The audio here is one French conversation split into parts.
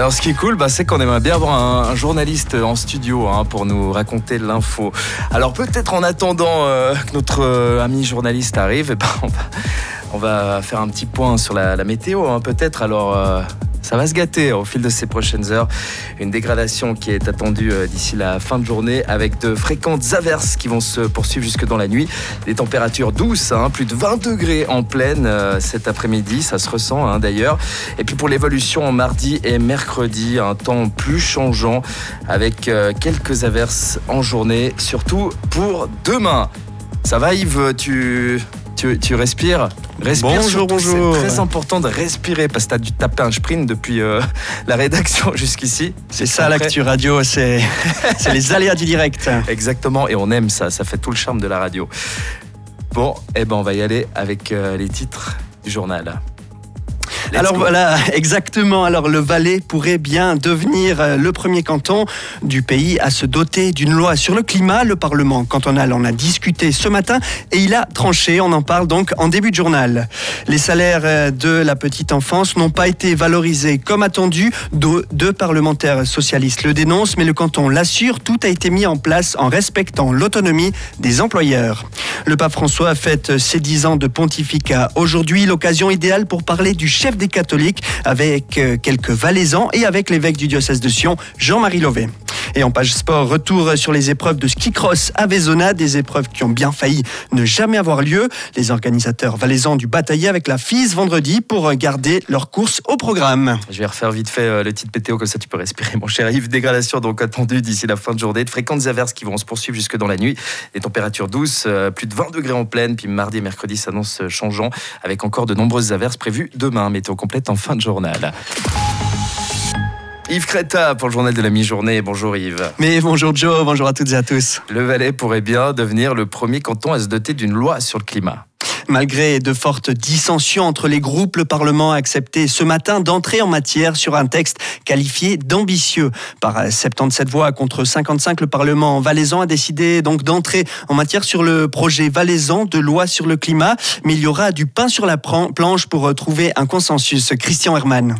Alors ce qui est cool, bah, c'est qu'on aimerait bien avoir un, journaliste en studio hein, pour nous raconter l'info. Alors peut-être en attendant euh, que notre euh, ami journaliste arrive, eh ben, on, va, faire un petit point sur la, météo hein, peut-être. Alors euh, ça va se gâter au fil de ces prochaines heures. Une dégradation qui est attendue euh, d'ici la fin de journée avec de fréquentes averses qui vont se poursuivre jusque dans la nuit. Des températures douces, hein, plus de 20 degrés en pleine euh, cet après-midi, ça se ressent hein, d'ailleurs. Et puis pour l'évolution mardi et mercredi, un temps plus changeant avec euh, quelques averses en journée, surtout pour demain. Ça va Yves, tu, tu, respires. Respire bonjour, bonjour. C'est très important de respirer parce que tu as dû taper un sprint depuis euh, la rédaction jusqu'ici. C'est ça l'actu radio, c'est les aléas du direct. Exactement, et on aime ça, ça fait tout le charme de la radio. Bon, eh ben on va y aller avec euh, les titres du journal. Alors voilà, exactement. Alors le Valais pourrait bien devenir euh, le premier canton du pays à se doter d'une loi sur le climat. Le Parlement cantonal en a discuté ce matin et il a tranché. On en parle donc en début de journal. Les salaires euh, de la petite enfance n'ont pas été valorisés comme attendu. Deux, parlementaires socialistes le dénoncent, mais le canton l'assure. Tout a été mis en place en respectant l'autonomie des employeurs. Le pape François fête ses dix ans de pontificat aujourd'hui, l'occasion idéale pour parler du chef des catholiques avec euh, quelques valaisans et avec l'évêque du diocèse de Sion, Jean-Marie Lové. Et en page sport, retour sur les épreuves de ski cross à Vézona, des épreuves qui ont bien failli ne jamais avoir lieu. Les organisateurs valaisans du bataillé avec la FIS vendredi pour garder leur course au programme. Je vais refaire vite fait euh, le titre météo, comme ça tu peux respirer, mon cher Yves. Dégradation donc attendue d'ici la fin de journée, de fréquentes averses qui vont se poursuivre jusque dans la nuit. Des températures douces, euh, plus de 20 degrés en pleine, puis mardi et mercredi s'annonce changeant, avec encore de nombreuses averses prévues demain. Météo complète en fin de journal. Yves Creta pour le journal de la mi-journée. Bonjour Yves. Mais bonjour Joe, bonjour à toutes et à tous. Le Valais pourrait bien devenir le premier canton à se doter d'une loi sur le climat. Malgré de fortes dissensions entre les groupes, le Parlement a accepté ce matin d'entrer en matière sur un texte qualifié d'ambitieux. Par 77 voix contre 55, le Parlement valaisan a décidé donc d'entrer en matière sur le projet valaisan de loi sur le climat. Mais il y aura du pain sur la planche pour trouver un consensus. Christian Herman.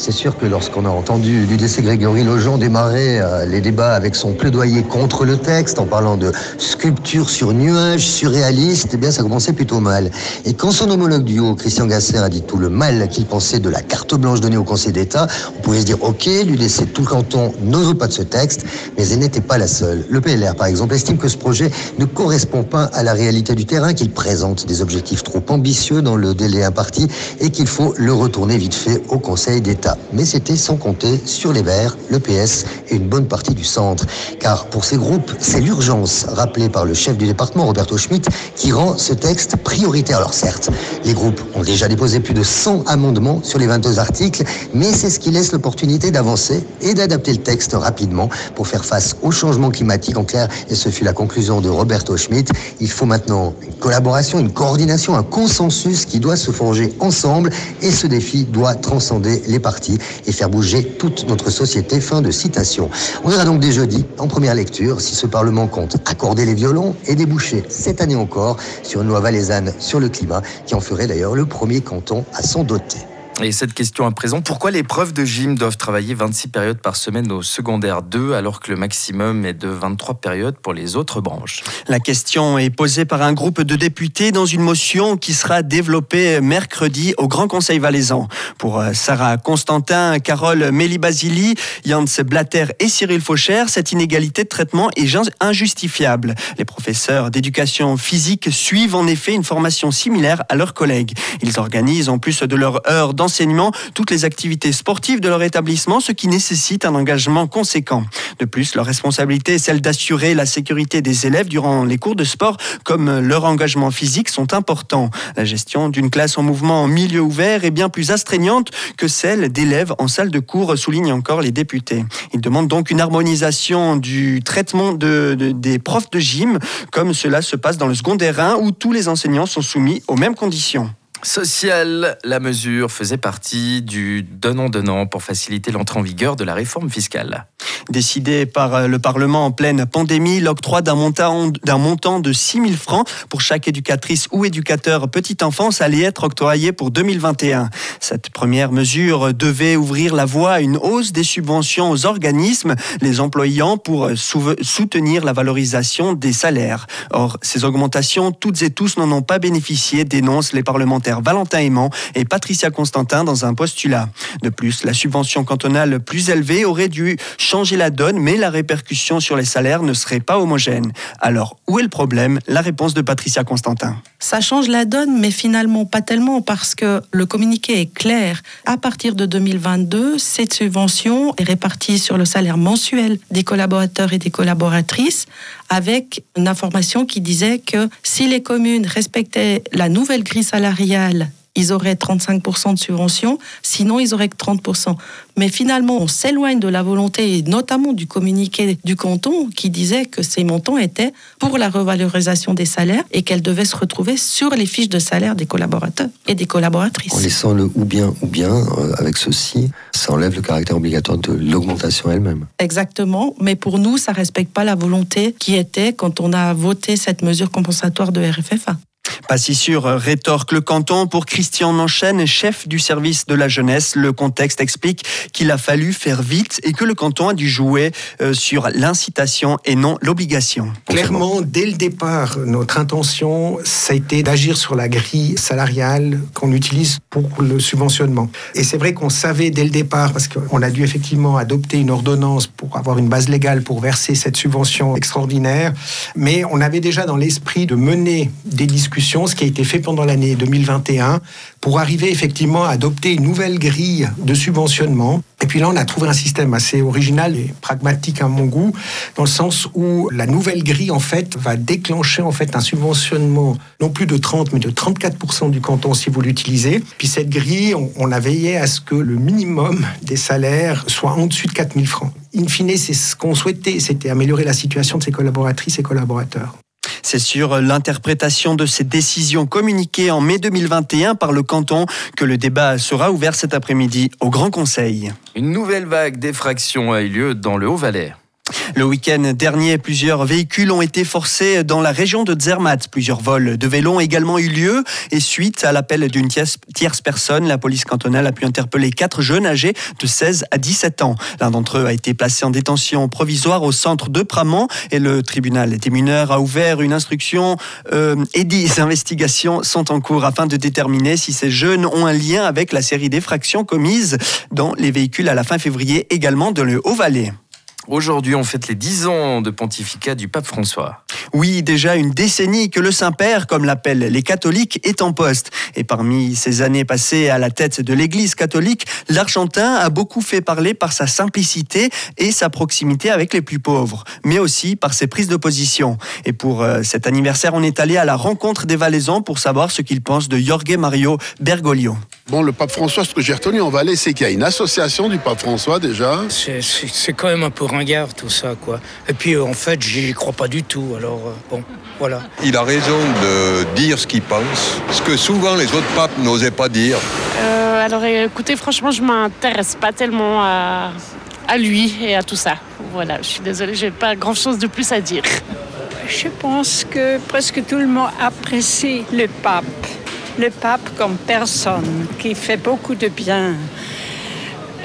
C'est sûr que lorsqu'on a entendu l'UDC Grégory Logeon démarrer euh, les débats avec son plaidoyer contre le texte en parlant de sculpture sur nuage surréaliste, eh bien ça commençait plutôt mal. Et quand son homologue du haut, Christian Gasser, a dit tout le mal qu'il pensait de la carte blanche donnée au Conseil d'État, on pouvait se dire ok, l'UDC, tout le canton ne veut pas de ce texte, mais elle n'était pas la seule. Le PLR, par exemple, estime que ce projet ne correspond pas à la réalité du terrain, qu'il présente des objectifs trop ambitieux dans le délai imparti et qu'il faut le retourner vite fait au Conseil d'État mais c'était sans compter sur les Verts, le PS et une bonne partie du centre. Car pour ces groupes, c'est l'urgence, rappelée par le chef du département, Roberto Schmitt, qui rend ce texte prioritaire. Alors certes, les groupes ont déjà déposé plus de 100 amendements sur les 22 articles, mais c'est ce qui laisse l'opportunité d'avancer et d'adapter le texte rapidement pour faire face au changement climatique. En clair, et ce fut la conclusion de Roberto Schmitt, il faut maintenant une collaboration, une coordination, un consensus qui doit se forger ensemble et ce défi doit transcender les partis et faire bouger toute notre société. Fin de citation. On verra donc dès jeudi, en première lecture, si ce Parlement compte accorder les violons et déboucher cette année encore sur une loi valaisanne sur le climat qui en ferait d'ailleurs le premier canton à s'en doter. Et cette question à présent, pourquoi les profs de gym doivent travailler 26 périodes par semaine au secondaire 2 alors que le maximum est de 23 périodes pour les autres branches? La question est posée par un groupe de députés dans une motion qui sera développée mercredi au Grand Conseil valaisan. Pour euh, Sarah Constantin, Carole Méli-Basili, Jans Blatter et Cyril Faucher, cette inégalité de traitement est injustifiable. Les professeurs d'éducation physique suivent en effet une formation similaire à leurs collègues. Ils organisent en plus de leur heure dans toutes les activités sportives de leur établissement, ce qui nécessite un engagement conséquent. De plus, leur responsabilité est celle d'assurer la sécurité des élèves durant les cours de sport, comme leur engagement physique sont importants. La gestion d'une classe en mouvement en milieu ouvert est bien plus astreignante que celle d'élèves en salle de cours, soulignent encore les députés. Ils demandent donc une harmonisation du traitement des profs de gym, comme cela se passe dans le secondaire 1, où tous les enseignants sont soumis aux mêmes conditions. Social, la mesure faisait partie du donnant-donnant pour faciliter l'entrée en vigueur de la réforme fiscale. Décidé par euh, le Parlement en pleine pandémie, l'octroi d'un montant, montant de 6 000 francs pour chaque éducatrice ou éducateur petite enfance allait être octroyé pour 2021. Cette première mesure devait ouvrir la voie à une hausse des subventions aux organismes les employant pour soutenir la valorisation des salaires. Or, ces augmentations, toutes et tous n'en ont pas bénéficié, dénoncent les parlementaires Valentin Aimant et Patricia Constantin dans un postulat. De plus, la subvention cantonale plus élevée aurait dû changer la donne, mais la répercussion sur les salaires ne serait pas homogène. Alors, où est le problème? La réponse de Patricia Constantin. Ça change la donne, mais finalement pas tellement parce que le communiqué est clair. À partir de 2022, cette subvention est répartie sur le salaire mensuel des collaborateurs et des collaboratrices avec une information qui disait que si les communes respectaient la nouvelle grille salariale ils auraient 35% de subvention, sinon ils auraient que 30%. Mais finalement, on s'éloigne de la volonté, notamment du communiqué du canton, qui disait que ces montants étaient pour la revalorisation des salaires et qu'elles devaient se retrouver sur les fiches de salaire des collaborateurs et des collaboratrices. En laissant le ou bien ou bien, euh, avec ceci, ça enlève le caractère obligatoire de l'augmentation elle-même. Exactement, mais pour nous, ça ne respecte pas la volonté qui était quand on a voté cette mesure compensatoire de RFFA. Pas si sûr, rétorque le canton pour Christian Nanchen, chef du service de la jeunesse. Le contexte explique qu'il a fallu faire vite et que le canton a dû jouer euh, sur l'incitation et non l'obligation. Clairement, dès le départ, notre intention, ça a été d'agir sur la grille salariale qu'on utilise pour le subventionnement. Et c'est vrai qu'on savait dès le départ, parce qu'on a dû effectivement adopter une ordonnance pour avoir une base légale pour verser cette subvention extraordinaire, mais on avait déjà dans l'esprit de mener des discussions ce qui a été fait pendant l'année 2021 pour arriver effectivement à adopter une nouvelle grille de subventionnement. Et puis là, on a trouvé un système assez original et pragmatique à mon goût, dans le sens où la nouvelle grille, en fait, va déclencher en fait un subventionnement non plus de 30, mais de 34% du canton si vous l'utilisez. Puis cette grille, on, a veillé à ce que le minimum des salaires soit en dessus de 4000 francs. In fine, c'est ce qu'on souhaitait, c'était améliorer la situation de ses collaboratrices et collaborateurs. C'est sur l'interprétation de ces décisions communiquées en mai 2021 par le canton que le débat sera ouvert cet après-midi au Grand Conseil. Une nouvelle vague d'effractions a eu lieu dans le Haut-Valais. Le week-end dernier, plusieurs véhicules ont été forcés dans la région de Zermatt. Plusieurs vols de vélos ont également eu lieu et suite à l'appel d'une tierce personne, la police cantonale a pu interpeller quatre jeunes âgés de 16 à 17 ans. L'un d'entre eux a été placé en détention provisoire au centre de Pramont et le tribunal des mineurs a ouvert une instruction euh, et des investigations sont en cours afin de déterminer si ces jeunes ont un lien avec la série d'effractions commises dans les véhicules à la fin février également de le Haut-Valais. Aujourd'hui, on fête les 10 ans de pontificat du pape François. Oui, déjà une décennie que le Saint-Père, comme l'appellent les catholiques, est en poste. Et parmi ces années passées à la tête de l'Église catholique, l'Argentin a beaucoup fait parler par sa simplicité et sa proximité avec les plus pauvres, mais aussi par ses prises de position. Et pour euh, cet anniversaire, on est allé à la rencontre des Valaisans pour savoir ce qu'ils pensent de Jorge Mario Bergoglio. Bon, le pape François, ce que j'ai retenu en Valais, c'est qu'il y a une association du pape François déjà. C'est quand même un peu ringard tout ça, quoi. Et puis en fait, j'y crois pas du tout. Alors euh, bon, voilà. Il a raison de dire ce qu'il pense, ce que souvent les autres papes n'osaient pas dire. Euh, alors écoutez, franchement, je m'intéresse pas tellement à, à lui et à tout ça. Voilà, je suis désolée, j'ai pas grand chose de plus à dire. Je pense que presque tout le monde apprécie le pape le pape comme personne qui fait beaucoup de bien.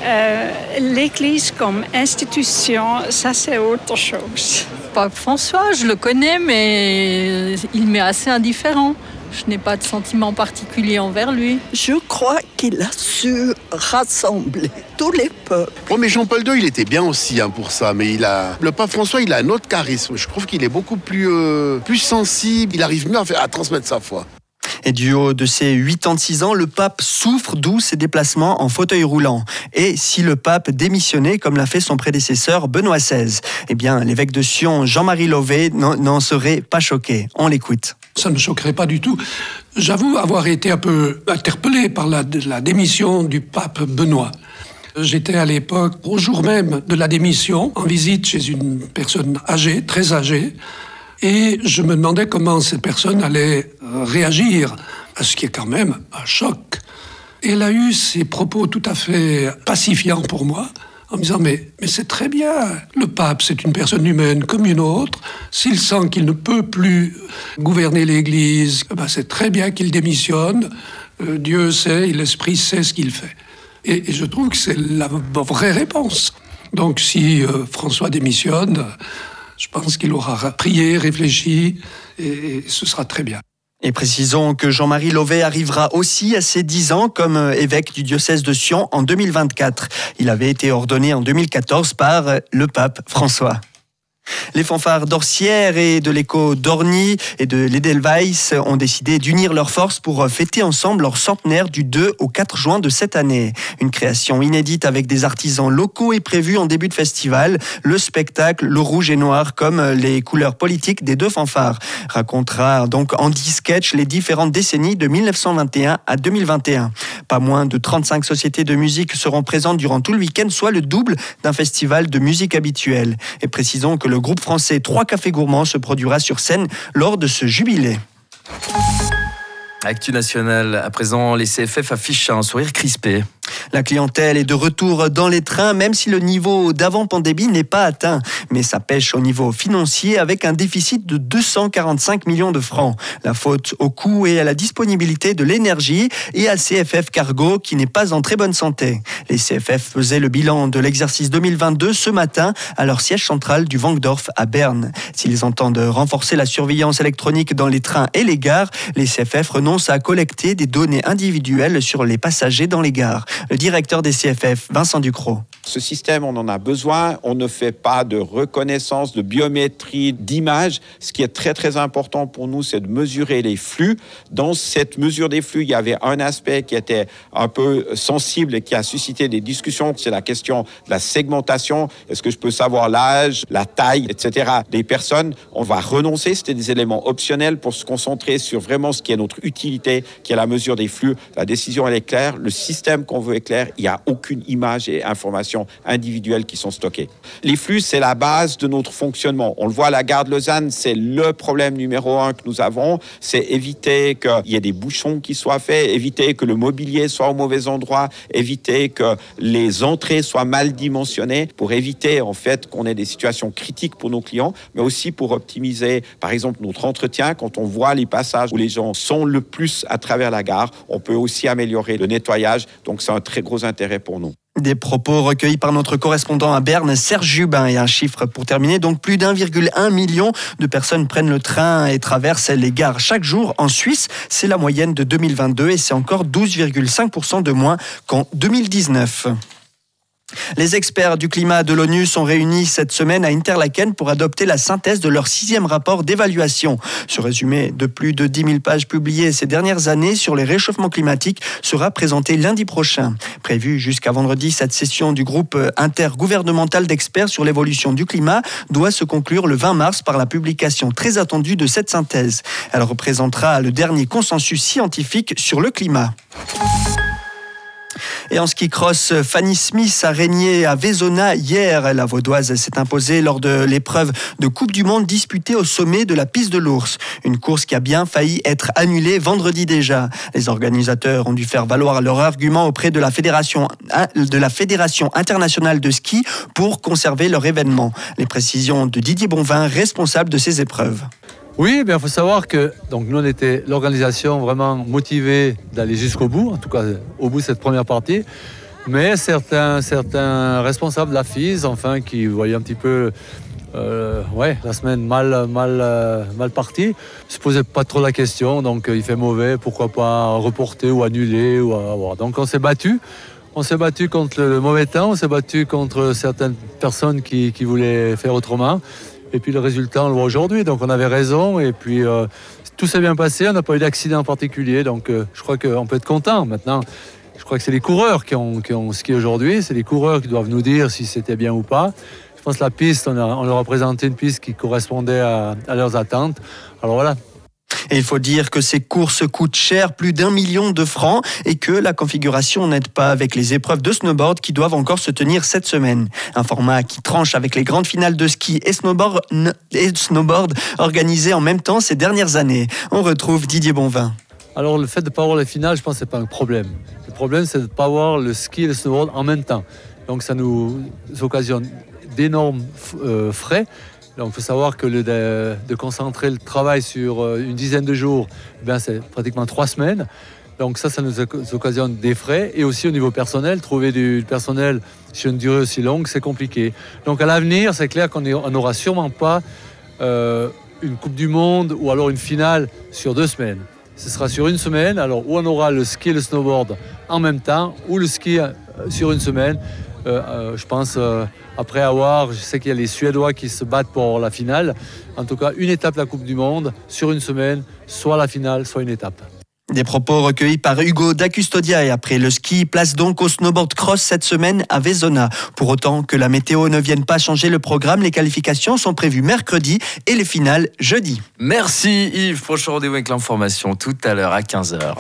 Euh, L'Église comme institution, ça c'est autre chose. Pape François, je le connais, mais il m'est assez indifférent. Je n'ai pas de sentiment particulier envers lui. Je crois qu'il a su rassembler tous les peuples. Oh, mais Jean-Paul II, il était bien aussi hein, pour ça. Mais il a, le pape François, il a un autre charisme. Je trouve qu'il est beaucoup plus, euh, plus sensible. Il arrive mieux à, faire, à transmettre sa foi. Et du haut de ses 86 ans, le pape souffre, d'où ses déplacements en fauteuil roulant. Et si le pape démissionnait, comme l'a fait son prédécesseur Benoît XVI, eh bien, l'évêque de Sion, Jean-Marie Lové, n'en serait pas choqué. On l'écoute. Ça ne me choquerait pas du tout. J'avoue avoir été un peu interpellé par la, la démission du pape Benoît. J'étais à l'époque, au jour même de la démission, en visite chez une personne âgée, très âgée, et je me demandais comment cette personne allait euh, réagir à ce qui est quand même un choc. Et elle a eu ces propos tout à fait pacifiants pour moi, en me disant mais, mais c'est très bien, le pape c'est une personne humaine comme une autre, s'il sent qu'il ne peut plus gouverner l'Église, eh ben c'est très bien qu'il démissionne, euh, Dieu sait, l'Esprit sait ce qu'il fait. Et, je trouve que c'est la vraie réponse. Donc si euh, François démissionne, je pense qu'il aura prié, réfléchi, et, ce sera très bien. Et précisons que Jean-Marie Lauvet arrivera aussi à ses 10 ans comme euh, évêque du diocèse de Sion en 2024. Il avait été ordonné en 2014 par le pape François. Les fanfares d'Orsières et de l'écho d'Orny et de l'Edelweiss ont décidé d'unir leurs forces pour fêter ensemble leur centenaire du 2 au 4 juin de cette année. Une création inédite avec des artisans locaux est prévue en début de festival. Le spectacle, le rouge et noir, comme les couleurs politiques des deux fanfares, racontera donc en 10 sketchs les différentes décennies de 1921 à 2021. Pas moins de 35 sociétés de musique seront présentes durant tout le week-end, soit le double d'un festival de musique habituel. Et précisons que le groupe français Trois Cafés Gourmands se produira sur scène lors de ce jubilé. Actu nationale, à présent, les CFF affichent un sourire crispé. La clientèle est de retour dans les trains, même si le niveau d'avant-pandémie n'est pas atteint. Mais ça pêche au niveau financier avec un déficit de 245 millions de francs. La faute au coût et à la disponibilité de l'énergie et à CFF Cargo qui n'est pas en très bonne santé. Les CFF faisaient le bilan de l'exercice 2022 ce matin à leur siège central du Wankdorf à Berne. S'ils entendent renforcer la surveillance électronique dans les trains et les gares, les CFF renoncent à collecter des données individuelles sur les passagers dans les gares directeur des CFF, Vincent Ducrot. Ce système, on en a besoin. On ne fait pas de reconnaissance, de biométrie, d'image. Ce qui est très, très important pour nous, c'est de mesurer les flux. Dans cette mesure des flux, il y avait un aspect qui était un peu sensible et qui a suscité des discussions. C'est la question de la segmentation. Est-ce que je peux savoir l'âge, la taille, etc. des personnes? On va renoncer. C'était des éléments optionnels pour se concentrer sur vraiment ce qui est notre utilité, qui est la mesure des flux. La décision, elle est claire. Le système qu'on veut clair. Il n'y a aucune image et information individuelles qui sont stockées. Les flux, c'est la base de notre fonctionnement. On le voit à la gare de Lausanne, c'est le problème numéro un que nous avons, c'est éviter qu'il y ait des bouchons qui soient faits, éviter que le mobilier soit au mauvais endroit, éviter que les entrées soient mal dimensionnées pour éviter en fait qu'on ait des situations critiques pour nos clients, mais aussi pour optimiser par exemple notre entretien quand on voit les passages où les gens sont le plus à travers la gare, on peut aussi améliorer le nettoyage, donc c'est un très gros intérêt pour nous. Des propos recueillis par notre correspondant à Berne, Serge Jubin. Et un chiffre pour terminer. Donc, plus d'1,1 million de personnes prennent le train et traversent les gares chaque jour. En Suisse, c'est la moyenne de 2022 et c'est encore 12,5% de moins qu'en 2019. Les experts du climat de l'ONU sont réunis cette semaine à Interlaken pour adopter la synthèse de leur sixième rapport d'évaluation. Ce résumé de plus de 10 000 pages publiées ces dernières années sur les réchauffements climatiques sera présenté lundi prochain. Prévu jusqu'à vendredi, cette session du groupe intergouvernemental d'experts sur l'évolution du climat doit se conclure le 20 mars par la publication très attendue de cette synthèse. Elle représentera le dernier consensus scientifique sur le climat. Et en ski cross, Fanny Smith a régné à Vezona hier. La Vaudoise s'est imposée lors de l'épreuve de Coupe du Monde disputée au sommet de la piste de l'ours. Une course qui a bien failli être annulée vendredi déjà. Les organisateurs ont dû faire valoir leur argument auprès de la Fédération, de la Fédération internationale de ski pour conserver leur événement. Les précisions de Didier Bonvin, responsable de ces épreuves. Oui, il faut savoir que donc, nous, on était l'organisation vraiment motivée d'aller jusqu'au bout, en tout cas au bout de cette première partie. Mais certains, certains responsables de la FIS, enfin, qui voyaient un petit peu euh, ouais, la semaine mal, mal, euh, mal partie, se posaient pas trop la question. Donc il fait mauvais, pourquoi pas reporter ou annuler ou avoir. Donc on s'est battu. On s'est battu contre le mauvais temps, on s'est battu contre certaines personnes qui voulaient faire autrement. Et puis le résultat, on le voit aujourd'hui. Donc on avait raison. Et puis euh, tout s'est bien passé. On n'a pas eu d'accident en particulier. Donc euh, je crois qu'on peut être content. Maintenant, je crois que c'est les coureurs qui ont, qui aujourd'hui. C'est les coureurs qui doivent nous dire si c'était bien ou pas. Je pense que la piste, on, leur a présenté une piste qui correspondait à leurs attentes. Alors voilà, il faut dire que ces courses coûtent cher, plus d'un million de francs, et que la configuration n'aide pas avec les épreuves de snowboard qui doivent encore se tenir cette semaine. Un format qui tranche avec les grandes finales de ski et snowboard, snowboard organisées en même temps ces dernières années. On retrouve Didier Bonvin. Alors le fait de ne pas avoir les finales, je pense que ce n'est pas un problème. Le problème, c'est de ne pas avoir le ski et le snowboard en même temps. Donc ça nous occasionne d'énormes euh, frais donc, il faut savoir que de, concentrer le travail sur euh, une dizaine de jours, eh c'est pratiquement trois semaines. Donc ça, ça nous occasionne des frais. Et aussi au niveau personnel, trouver du personnel sur une durée aussi longue, c'est compliqué. Donc à l'avenir, c'est clair qu'on n'aura sûrement pas euh, une Coupe du Monde ou alors une finale sur deux semaines. Ce sera sur une semaine, alors où on aura le ski et le snowboard en même temps, ou le ski euh, sur une semaine. Euh, je pense, après avoir, je sais qu'il y a les Suédois qui se battent pour la finale. En tout cas, une étape la Coupe du Monde sur une semaine, soit la finale, soit une étape. Des propos recueillis par Hugo Dacustodia et après le ski place donc au snowboard cross cette semaine à Vezona. Pour autant que la météo ne vienne pas changer le programme, les qualifications sont prévues mercredi et les finales jeudi. Merci Yves. Prochain rendez-vous avec l'information tout à l'heure à 15h.